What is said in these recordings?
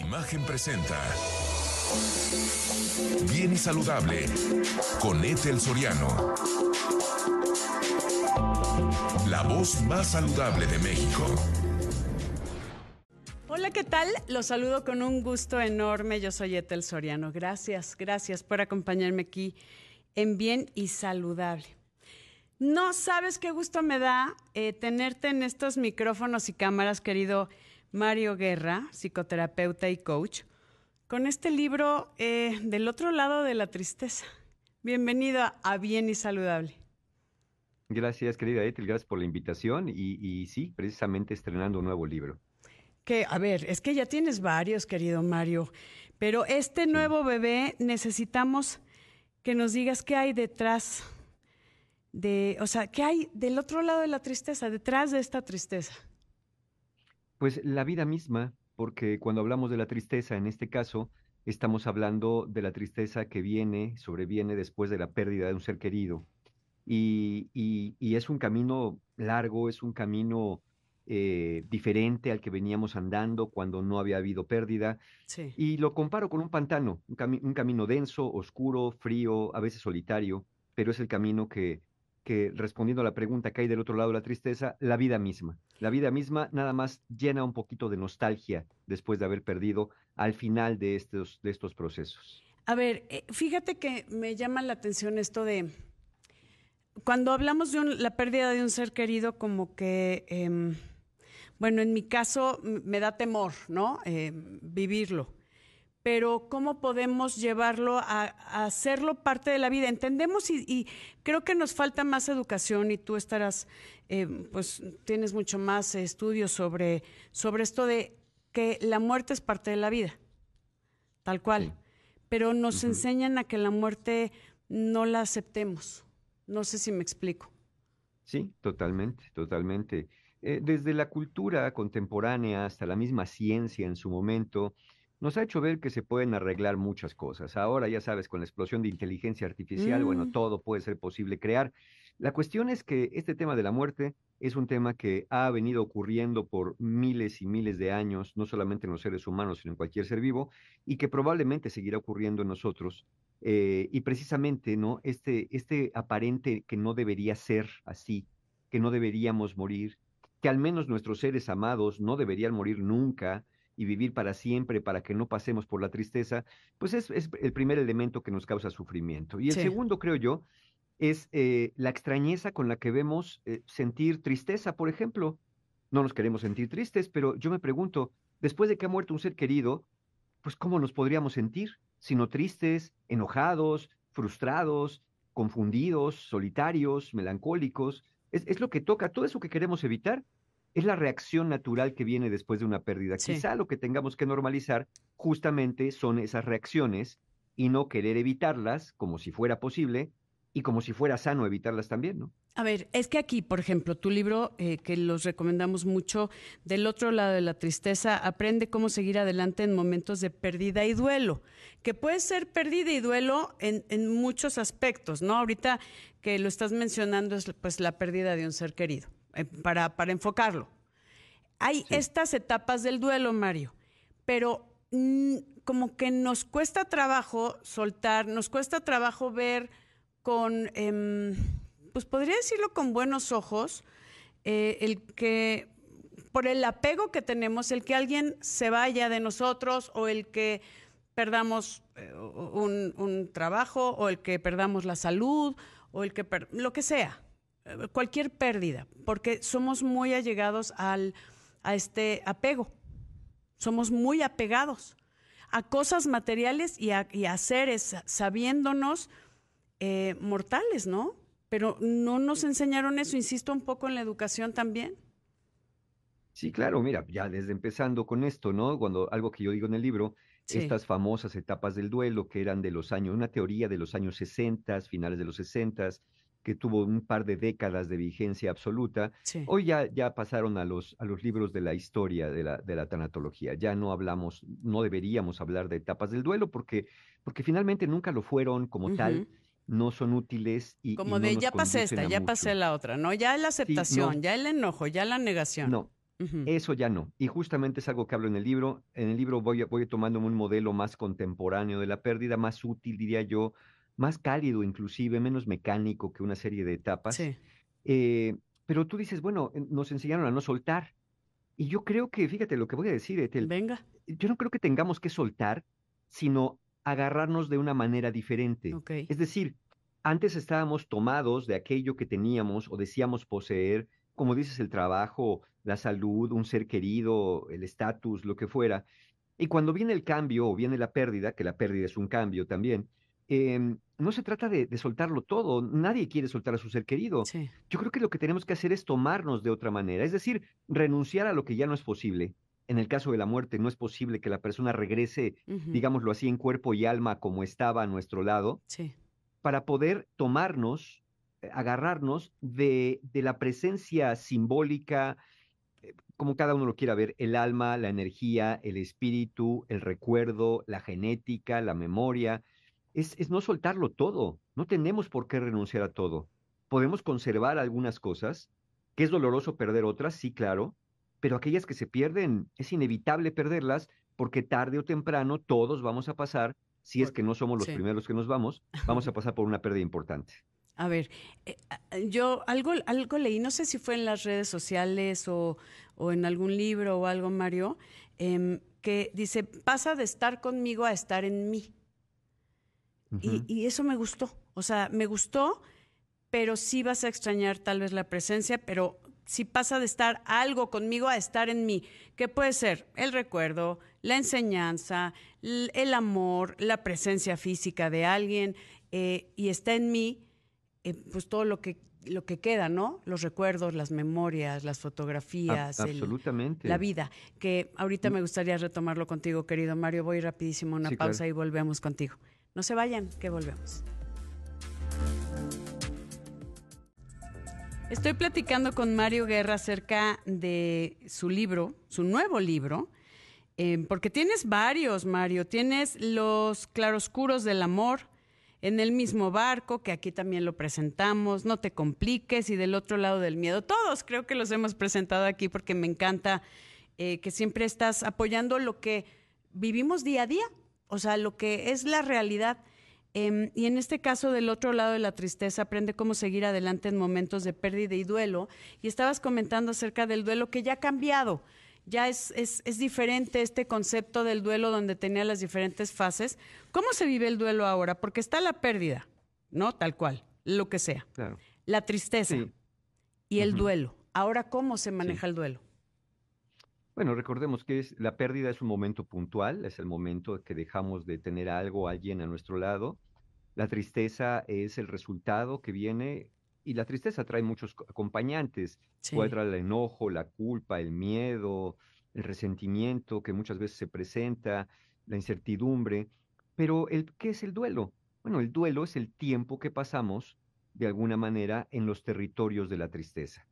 Imagen presenta. Bien y saludable con Ethel Soriano. La voz más saludable de México. Hola, ¿qué tal? Los saludo con un gusto enorme. Yo soy Ethel Soriano. Gracias, gracias por acompañarme aquí en Bien y Saludable. No sabes qué gusto me da eh, tenerte en estos micrófonos y cámaras, querido Mario Guerra, psicoterapeuta y coach, con este libro eh, del otro lado de la tristeza. Bienvenido a Bien y Saludable. Gracias, querida Ethel, gracias por la invitación y, y sí, precisamente estrenando un nuevo libro. Que, a ver, es que ya tienes varios, querido Mario, pero este nuevo bebé necesitamos que nos digas qué hay detrás de, o sea, qué hay del otro lado de la tristeza, detrás de esta tristeza. Pues la vida misma, porque cuando hablamos de la tristeza, en este caso, estamos hablando de la tristeza que viene, sobreviene después de la pérdida de un ser querido. Y, y, es un camino largo, es un camino eh, diferente al que veníamos andando cuando no había habido pérdida. Sí. Y lo comparo con un pantano, un, cami un camino denso, oscuro, frío, a veces solitario, pero es el camino que, que respondiendo a la pregunta que hay del otro lado de la tristeza, la vida misma. La vida misma nada más llena un poquito de nostalgia después de haber perdido al final de estos, de estos procesos. A ver, eh, fíjate que me llama la atención esto de cuando hablamos de la pérdida de un ser querido, como que, eh, bueno, en mi caso me da temor, ¿no? Eh, vivirlo pero cómo podemos llevarlo a, a, hacerlo parte de la vida. Entendemos y, y, creo que nos falta más educación y tú estarás, eh, pues tienes mucho más estudios sobre, sobre esto de que la muerte es parte de la vida, tal cual, pero nos uh -huh. enseñan a que la muerte no la aceptemos. No sé si me explico. Sí, totalmente, totalmente. Eh, desde la cultura contemporánea hasta la misma ciencia en su momento, nos ha hecho ver que se pueden arreglar muchas cosas. Ahora, ya sabes, con la explosión de inteligencia artificial, mm. bueno, todo puede ser posible crear. La cuestión es que este tema de la muerte es un tema que ha venido ocurriendo por miles y miles de años, no solamente en los seres humanos, sino en cualquier ser vivo, y que probablemente seguirá ocurriendo en nosotros. Eh, y precisamente, ¿no? Este, este aparente que no debería ser así, que no deberíamos morir, que al menos nuestros seres amados no deberían morir nunca, y vivir para siempre para que no pasemos por la tristeza, pues es, es el primer elemento que nos causa sufrimiento. Y el sí. segundo, creo yo, es eh, la extrañeza con la que vemos eh, sentir tristeza, por ejemplo. No nos queremos sentir tristes, pero yo me pregunto, después de que ha muerto un ser querido, pues ¿cómo nos podríamos sentir? Sino tristes, enojados, frustrados, confundidos, solitarios, melancólicos. Es, es lo que toca, todo eso que queremos evitar es la reacción natural que viene después de una pérdida. Sí. Quizá lo que tengamos que normalizar justamente son esas reacciones y no querer evitarlas como si fuera posible y como si fuera sano evitarlas también, ¿no? A ver, es que aquí, por ejemplo, tu libro, eh, que los recomendamos mucho, Del otro lado de la tristeza, aprende cómo seguir adelante en momentos de pérdida y duelo, que puede ser pérdida y duelo en, en muchos aspectos, ¿no? Ahorita que lo estás mencionando es pues la pérdida de un ser querido para, para, enfocarlo. Hay sí. estas etapas del duelo, Mario, pero mmm, como que nos cuesta trabajo soltar, nos cuesta trabajo ver con, eh, pues podría decirlo con buenos ojos, eh, el que por el apego que tenemos, el que alguien se vaya de nosotros o el que perdamos eh, un, un, trabajo o el que perdamos la salud o el que lo que sea cualquier pérdida, porque somos muy allegados al, a este apego. Somos muy apegados a cosas materiales y a, y a seres, sabiéndonos eh, mortales, ¿no? Pero no nos enseñaron eso, insisto un poco en la educación también. Sí, claro, mira, ya desde empezando con esto, ¿no? Cuando algo que yo digo en el libro, sí. estas famosas etapas del duelo que eran de los años, una teoría de los años 60, finales de los 60, que tuvo un par de décadas de vigencia absoluta, sí. hoy ya, ya pasaron a los, a los libros de la historia de la, de la tanatología. Ya no hablamos, no deberíamos hablar de etapas del duelo porque, porque finalmente nunca lo fueron como uh -huh. tal, no son útiles y... Como y de ya pasé esta, ya pasé la otra, ¿no? Ya la aceptación, sí, no, ya el enojo, ya la negación. No, Eso ya no. Y justamente es algo que hablo en el libro. En el libro voy, voy tomando un modelo más contemporáneo de la pérdida, más útil, diría yo, más cálido inclusive, menos mecánico que una serie de etapas. Sí. Eh, pero tú dices, bueno, nos enseñaron a no soltar. Y yo creo que, fíjate lo que voy a decir, Etel. Venga. Yo no creo que tengamos que soltar, sino agarrarnos de una manera diferente. Es decir, antes estábamos tomados de aquello que teníamos o decíamos poseer, como dices, el trabajo, la salud, un ser querido, el estatus, lo que fuera. Y cuando viene el cambio o viene la pérdida, que la pérdida es un cambio también, em, no se trata de, soltarlo todo. Nadie quiere soltar a su ser querido. Yo creo que lo que tenemos que hacer es tomarnos de otra manera, es decir, renunciar a lo que ya no es posible. En el caso de la muerte, no es posible que la persona regrese, digámoslo así, en cuerpo y alma como estaba a nuestro lado, para poder tomarnos eh, agarrarnos de, de la presencia simbólica, eh, como cada uno lo quiera ver, el alma, la energía, el espíritu, el recuerdo, la genética, la memoria. Es, es, no soltarlo todo. No tenemos por qué renunciar a todo. Podemos conservar algunas cosas, que es doloroso perder otras, sí, claro, pero aquellas que se pierden, es inevitable perderlas porque tarde o temprano todos vamos a pasar, si es que no somos los primeros que nos vamos, vamos a pasar por una pérdida importante. A ver, eh, yo algo, algo leí, no sé si fue en las redes sociales o, en algún libro o algo, Mario, em, que dice, pasa de estar conmigo a estar en mí. Y, y, eso me gustó, o sea, me gustó, pero sí vas a extrañar tal vez la presencia, pero sí pasa de estar algo conmigo a estar en mí, ¿Qué puede ser el recuerdo, la enseñanza, el amor, la presencia física de alguien, eh, y está en mí eh, pues todo lo que lo que queda, ¿no? Los recuerdos, las memorias, las fotografías, absolutamente. la vida. Que ahorita mm. me gustaría retomarlo contigo, querido Mario. Voy rapidísimo a una pausa y volvemos contigo. No se vayan, que volvemos. Estoy platicando con Mario Guerra acerca de su libro, su nuevo libro, eh, porque tienes varios, Mario. Tienes Los claroscuros del amor, en el mismo barco, que aquí también lo presentamos, no te compliques, y del otro lado del miedo. Todos creo que los hemos presentado aquí porque me encanta eh, que siempre estás apoyando lo que vivimos día a día, o sea, lo que es la realidad. Em, y en este caso, del otro lado de la tristeza, aprende cómo seguir adelante en momentos de pérdida y duelo. Y estabas comentando acerca del duelo que ya ha cambiado ya es, es, es, diferente este concepto del duelo donde tenía las diferentes fases. ¿Cómo se vive el duelo ahora? Porque está la pérdida, ¿no? Tal cual, lo que sea. La tristeza y el duelo. Ahora, ¿cómo se maneja el duelo? Bueno, recordemos que es, la pérdida es un momento puntual, es el momento que dejamos de tener algo, alguien a nuestro lado. La tristeza es el resultado que viene y la tristeza trae muchos acompañantes. Puede traer el enojo, la culpa, el miedo, el resentimiento que muchas veces se presenta, la incertidumbre. Pero el, ¿qué es el duelo? Bueno, el duelo es el tiempo que pasamos de alguna manera en los territorios de la tristeza.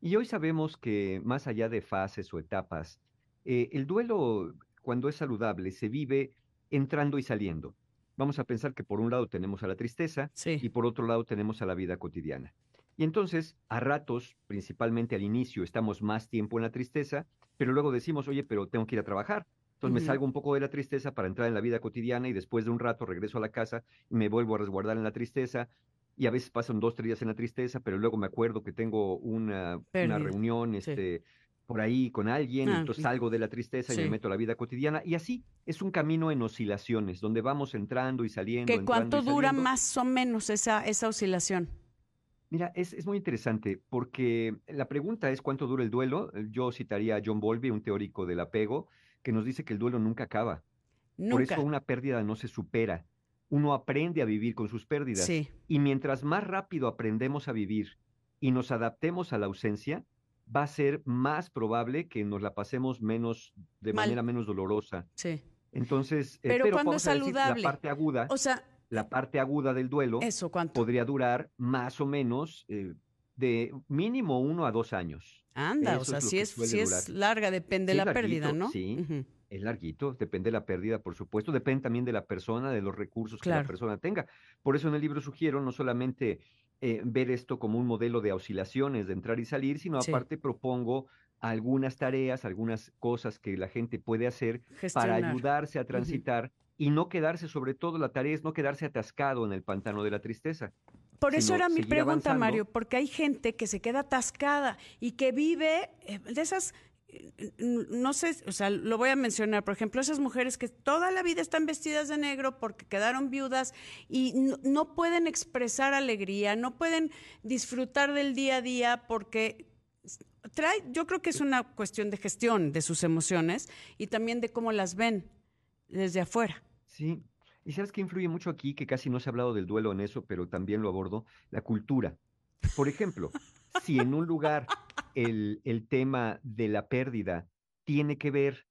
Y hoy sabemos que más allá de fases o etapas, eh, el duelo, cuando es saludable, se vive entrando y saliendo vamos a pensar que por un lado tenemos a la tristeza y por otro lado tenemos a la vida cotidiana. Y entonces, a ratos, principalmente al inicio, estamos más tiempo en la tristeza, pero luego decimos, oye, pero tengo que ir a trabajar. Entonces me salgo un poco de la tristeza para entrar en la vida cotidiana y después de un rato regreso a la casa y me vuelvo a resguardar en la tristeza. Y a veces pasan dos, tres días en la tristeza, pero luego me acuerdo que tengo una, una reunión este, por ahí con alguien, ah, entonces salgo de la tristeza y me meto a la vida cotidiana. Y así es un camino en oscilaciones, donde vamos entrando y saliendo. ¿Qué cuánto dura más o menos esa, esa oscilación? Mira, es, es, muy interesante porque la pregunta es cuánto dura el duelo. Yo citaría a John Bowlby, un teórico del apego, que nos dice que el duelo nunca acaba. Por eso una pérdida no se supera. Uno aprende a vivir con sus pérdidas. Y mientras más rápido aprendemos a vivir y nos adaptemos a la ausencia, va a ser más probable que nos la pasemos menos, de manera menos dolorosa. Sí. Entonces, eh, pero, cuando es saludable. la parte aguda, o sea, la parte aguda del duelo ¿eso cuánto? podría durar más o menos eh, de mínimo uno a dos años. Anda, o sea, si es, si es larga, depende de la pérdida, ¿no? Sí, es larguito, depende de la pérdida, por supuesto, depende también de la persona, de los recursos que la persona tenga. Por eso en el libro sugiero no solamente eh, ver esto como un modelo de oscilaciones, de entrar y salir, sino aparte propongo algunas tareas, algunas cosas que la gente puede hacer para ayudarse a transitar y no quedarse, sobre todo la tarea es no quedarse atascado en el pantano de la tristeza. Por eso era mi pregunta, Mario, porque hay gente que se queda atascada y que vive eh, de esas no sé, o sea, lo voy a mencionar, por ejemplo, esas mujeres que toda la vida están vestidas de negro porque quedaron viudas y no, pueden expresar alegría, no pueden disfrutar del día a día porque trae, yo creo que es una cuestión de gestión de sus emociones y también de cómo las ven desde afuera. Sí, y sabes que influye mucho aquí, que casi no se ha hablado del duelo en eso, pero también lo abordo, la cultura. Por ejemplo, si en un lugar el, el tema de la pérdida tiene que ver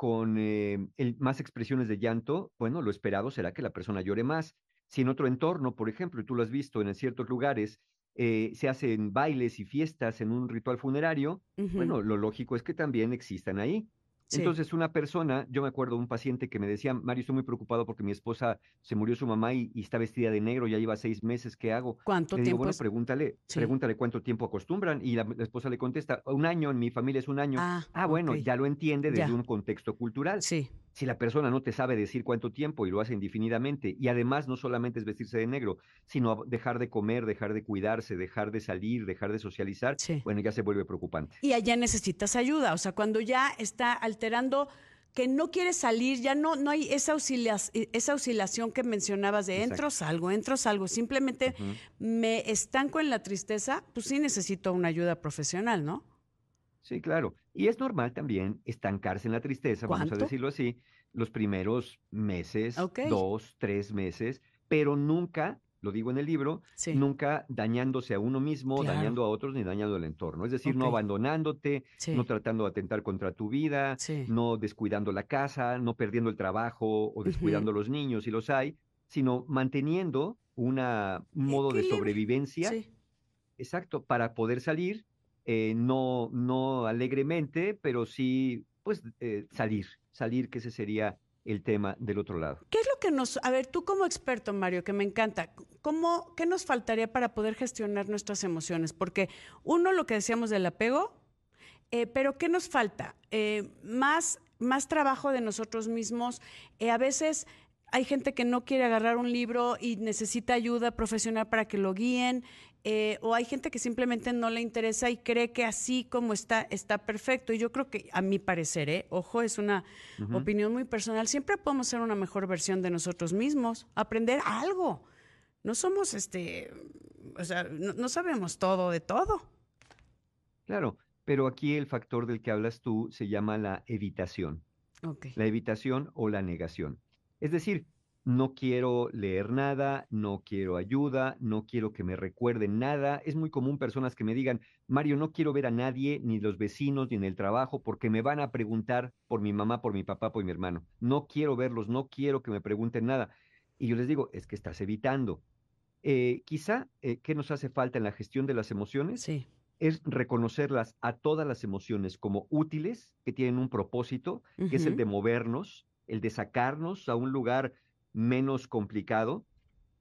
con eh, más expresiones de llanto, bueno, lo esperado será que la persona llore más. Si en otro entorno, por ejemplo, y tú lo has visto en ciertos lugares, eh, se hacen bailes y fiestas en un ritual funerario, bueno, lo lógico es que también existan ahí. Entonces, una persona, yo me acuerdo de un paciente que me decía, Mario, estoy muy preocupado porque mi esposa se murió su mamá y, está vestida de negro, ya lleva seis meses, ¿qué hago? ¿Cuánto tiempo? bueno, pregúntale, pregúntale cuánto tiempo acostumbran. Y la, esposa le contesta, un año, en mi familia es un año. Ah, ah bueno, ya lo entiende desde un contexto cultural. Sí si la persona no te sabe decir cuánto tiempo y lo hace indefinidamente, y además no solamente es vestirse de negro, sino dejar de comer, dejar de cuidarse, dejar de salir, dejar de socializar, bueno, ya se vuelve preocupante. Y allá necesitas ayuda, o sea, cuando ya está alterando que no quiere salir, ya no, no hay esa, esa oscilación que mencionabas de entro, salgo, entro, salgo, simplemente me estanco en la tristeza, pues sí necesito una ayuda profesional, ¿no? Sí, claro. Y es normal también estancarse en la tristeza, vamos a decirlo así, los primeros meses, dos, tres meses, pero nunca, lo digo en el libro, nunca dañándose a uno mismo, dañando a otros ni dañando al entorno. Es decir, no abandonándote, no tratando de atentar contra tu vida, no descuidando la casa, no perdiendo el trabajo o descuidando a los niños si los hay, sino manteniendo una, un modo de sobrevivencia. Exacto, para poder salir eh, no, no alegremente, pero sí, pues, eh, salir, salir, que ese sería el tema del otro lado. ¿Qué es lo que nos, a ver, tú como experto, Mario, que me encanta, ¿cómo, qué nos faltaría para poder gestionar nuestras emociones? Porque uno, lo que decíamos del apego, eh, pero ¿qué nos falta? más, más trabajo de nosotros mismos. a veces hay gente que no quiere agarrar un libro y necesita ayuda profesional para que lo guíen. Eh, o hay gente que simplemente no le interesa y cree que así como está, está perfecto. Y yo creo que, a mi parecer, ¿eh? ojo, es una opinión muy personal, siempre podemos ser una mejor versión de nosotros mismos, aprender algo. No somos, este, o sea, no, sabemos todo de todo. Claro, pero aquí el factor del que hablas tú se llama la evitación. La evitación o la negación. Es decir, no quiero leer nada, no quiero ayuda, no quiero que me recuerden nada. Es muy común personas que me digan, Mario, no quiero ver a nadie, ni los vecinos, ni en el trabajo, porque me van a preguntar por mi mamá, por mi papá, por mi hermano. No quiero verlos, no quiero que me pregunten nada. Y yo les digo, es que estás evitando. Eh, quizá, eh, ¿qué nos hace falta en la gestión de las emociones? Sí. Es reconocerlas a todas las emociones como útiles, que tienen un propósito, que es el de movernos, el de sacarnos a un lugar menos complicado,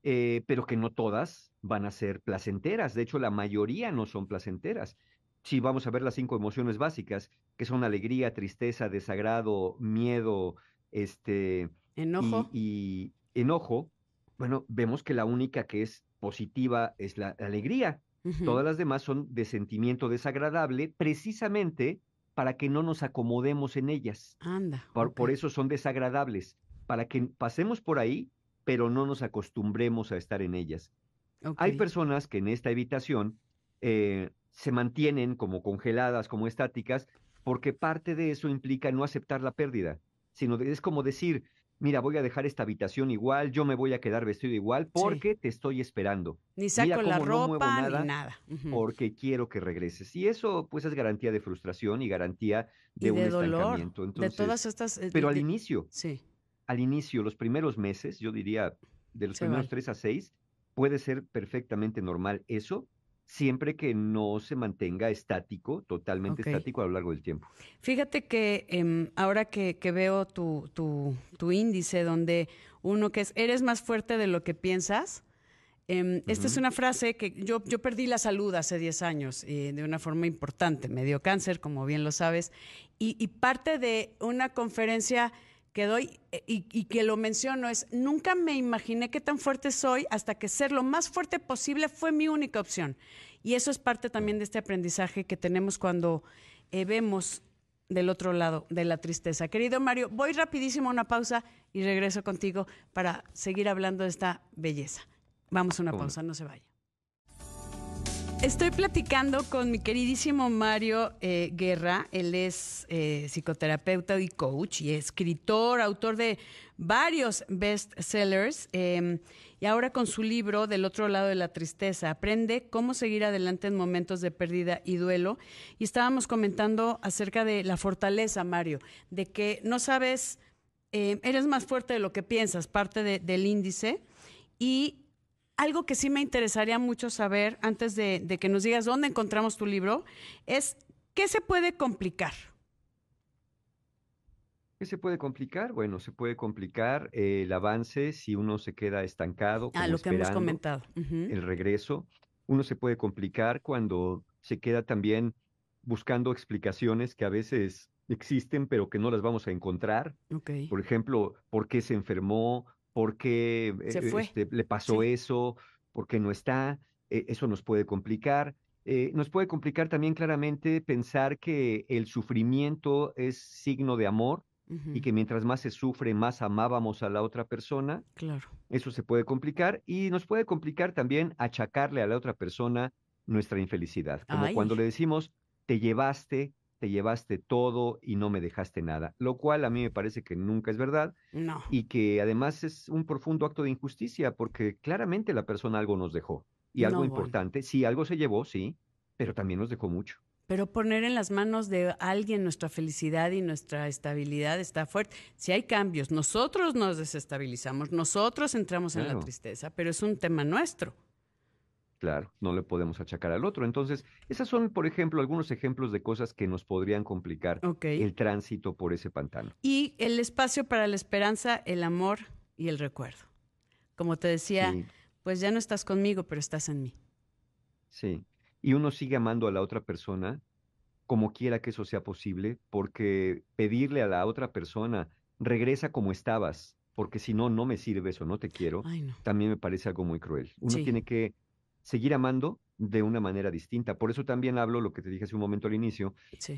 eh, pero que no todas van a ser placenteras. De hecho, la mayoría no son placenteras. Si vamos a ver las cinco emociones básicas, que son alegría, tristeza, desagrado, miedo, este, enojo. Y, enojo, bueno, vemos que la única que es positiva es la, alegría. Todas las demás son de sentimiento desagradable, precisamente para que no nos acomodemos en ellas. Anda. por eso son desagradables para que pasemos por ahí, pero no nos acostumbremos a estar en ellas. Hay personas que en esta evitación eh, se mantienen como congeladas, como estáticas, porque parte de eso implica no aceptar la pérdida, sino es como decir, mira, voy a dejar esta habitación igual, yo me voy a quedar vestido igual porque te estoy esperando. Ni saco la ropa, ni nada. Porque quiero que regreses. Y eso, pues, es garantía de frustración y garantía de, un estancamiento. de todas estas... Eh, pero al inicio, sí al inicio, los primeros meses, yo diría de los primeros tres a seis, puede ser perfectamente normal eso, siempre que no se mantenga estático, totalmente estático a lo largo del tiempo. Fíjate que em, ahora que, veo tu, tu, índice donde uno que es, eres más fuerte de lo que piensas, Em, esta es una frase que yo, yo perdí la salud hace 10 años eh, de una forma importante. Me dio cáncer, como bien lo sabes, y, parte de una conferencia que doy eh, y, y, que lo menciono es, nunca me imaginé qué tan fuerte soy hasta que ser lo más fuerte posible fue mi única opción. Y eso es parte también de este aprendizaje que tenemos cuando eh, vemos del otro lado de la tristeza. Querido Mario, voy rapidísimo a una pausa y regreso contigo para seguir hablando de esta belleza. Vamos a una pausa, no se vaya. Estoy platicando con mi queridísimo Mario eh, Guerra. Él es eh, psicoterapeuta y coach y escritor, autor de varios bestsellers. Eh, y ahora con su libro Del otro lado de la tristeza, aprende cómo seguir adelante en momentos de pérdida y duelo. Y estábamos comentando acerca de la fortaleza, Mario, de que no sabes, eres más fuerte de lo que piensas, parte del índice. Y algo que sí me interesaría mucho saber antes de, que nos digas dónde encontramos tu libro es qué se puede complicar. ¿Qué se puede complicar? Bueno, se puede complicar el avance si uno se queda estancado. Ah, lo que hemos comentado. El regreso. Uno se puede complicar cuando se queda también buscando explicaciones que a veces existen, pero que no las vamos a encontrar. Por ejemplo, por qué se enfermó, por qué eh, este, le pasó eso, por qué no está, eh, eso nos puede complicar. Eh, nos puede complicar también claramente pensar que el sufrimiento es signo de amor y que mientras más se sufre, más amábamos a la otra persona. Claro. Eso se puede complicar y nos puede complicar también achacarle a la otra persona nuestra infelicidad. Como cuando le decimos, te llevaste te llevaste todo y no me dejaste nada, lo cual a mí me parece que nunca es verdad no. y que además es un profundo acto de injusticia porque claramente la persona algo nos dejó y algo importante, sí, algo se llevó, sí, pero también nos dejó mucho. Pero poner en las manos de alguien nuestra felicidad y nuestra estabilidad está fuerte. Si hay cambios, nosotros nos desestabilizamos, nosotros entramos en la tristeza, pero es un tema nuestro. Claro, no le podemos achacar al otro. Entonces, esas son, por ejemplo, algunos ejemplos de cosas que nos podrían complicar el tránsito por ese pantano. Y el espacio para la esperanza, el amor y el recuerdo. Como te decía, pues ya no estás conmigo, pero estás en mí. Sí, y uno sigue amando a la otra persona como quiera que eso sea posible, porque pedirle a la otra persona, regresa como estabas, porque si no, no me sirves o no te quiero, también me parece algo muy cruel. Uno tiene que seguir amando de una manera distinta. Por eso también hablo, lo que te dije hace un momento al inicio,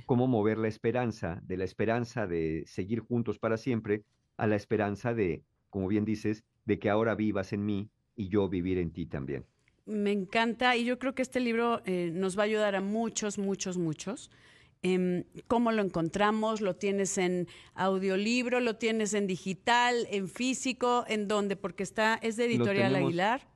cómo mover la esperanza, de la esperanza de seguir juntos para siempre, a la esperanza de, como bien dices, de que ahora vivas en mí y yo vivir en ti también. Me encanta y yo creo que este libro eh, nos va a ayudar a muchos, muchos, muchos. Em, ¿Cómo lo encontramos? ¿Lo tienes en audiolibro? ¿Lo tienes en digital? ¿En físico? ¿En dónde? Porque está, es de Editorial Aguilar.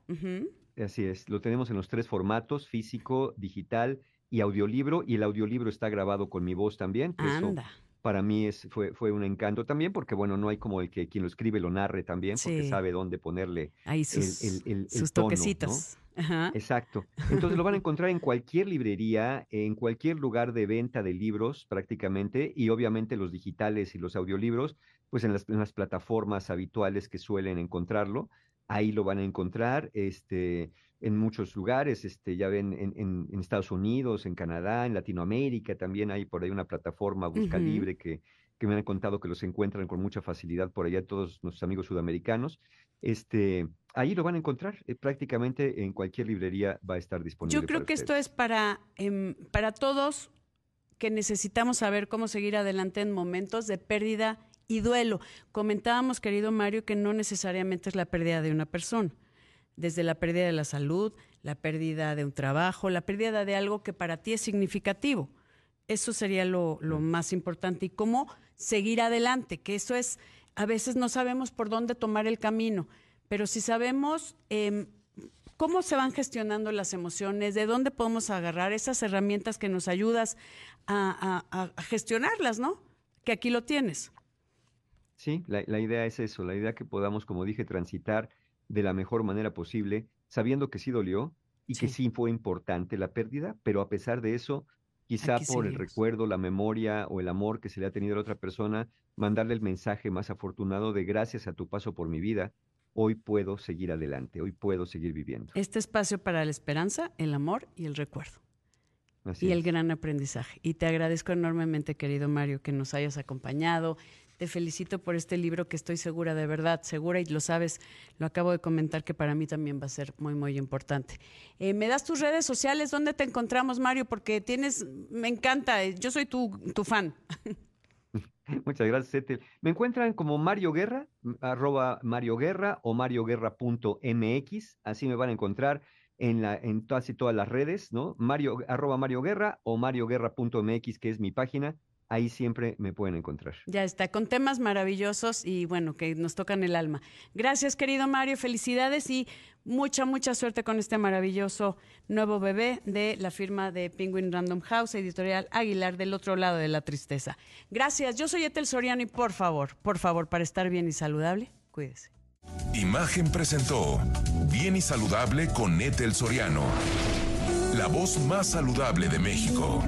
Así es, lo tenemos en los tres formatos, físico, digital y audiolibro, y el audiolibro está grabado con mi voz también. Anda. para mí es, fue, fue un encanto también, porque bueno, no hay como el que quien lo escribe lo narre también, porque sabe dónde ponerle Ahí sus, el, sus toquecitos. Exacto. Entonces lo van a encontrar en cualquier librería, en cualquier lugar de venta de libros prácticamente, y obviamente los digitales y los audiolibros, pues en las, en las plataformas habituales que suelen encontrarlo ahí lo van a encontrar, este, en muchos lugares, este, ya ven en, en, Estados Unidos, en Canadá, en Latinoamérica, también hay por ahí una plataforma Busca Libre que, que, me han contado que los encuentran con mucha facilidad por allá todos nuestros amigos sudamericanos. Este, ahí lo van a encontrar, eh, prácticamente en cualquier librería va a estar disponible. Yo creo que esto es para, em, para todos que necesitamos saber cómo seguir adelante en momentos de pérdida y duelo. Comentábamos, querido Mario, que no necesariamente es la pérdida de una persona, desde la pérdida de la salud, la pérdida de un trabajo, la pérdida de algo que para ti es significativo. Eso sería lo, más importante. Y cómo seguir adelante, que eso es, a veces no sabemos por dónde tomar el camino, pero si sabemos em, cómo se van gestionando las emociones, de dónde podemos agarrar esas herramientas que nos ayudas a gestionarlas, ¿no? Que aquí lo tienes. Sí, la, idea es eso, la idea que podamos, como dije, transitar de la mejor manera posible, sabiendo que sí dolió y que sí fue importante la pérdida, pero a pesar de eso, quizá por el recuerdo, la memoria o el amor que se le ha tenido a la otra persona, mandarle el mensaje más afortunado de gracias a tu paso por mi vida, hoy puedo seguir adelante, hoy puedo seguir viviendo. Este espacio para la esperanza, el amor y el recuerdo. y el gran aprendizaje. Y te agradezco enormemente, querido Mario, que nos hayas acompañado. Te felicito por este libro que estoy segura, de verdad, segura, y lo sabes, lo acabo de comentar que para mí también va a ser muy, muy importante. Eh, ¿Me das tus redes sociales? ¿Dónde te encontramos, Mario? Porque tienes, me encanta, eh, yo soy tu, tu fan. Muchas gracias. Me encuentran como Mario Guerra, arroba Mario Guerra o marioguerra.mx, así me van a encontrar en, la, en casi todas las redes, ¿no? Mario, arroba Mario Guerra o marioguerra.mx, que es mi página, ahí siempre me pueden encontrar. Ya está, con temas maravillosos y bueno, que nos tocan el alma. Gracias, querido Mario, felicidades y mucha, mucha suerte con este maravilloso nuevo bebé de la firma de Penguin Random House, editorial Aguilar, del otro lado de la tristeza. Gracias, yo soy Etel Soriano y por favor, por favor, para estar bien y saludable, cuídese. Imagen presentó Bien y Saludable con Etel Soriano, la voz más saludable de México.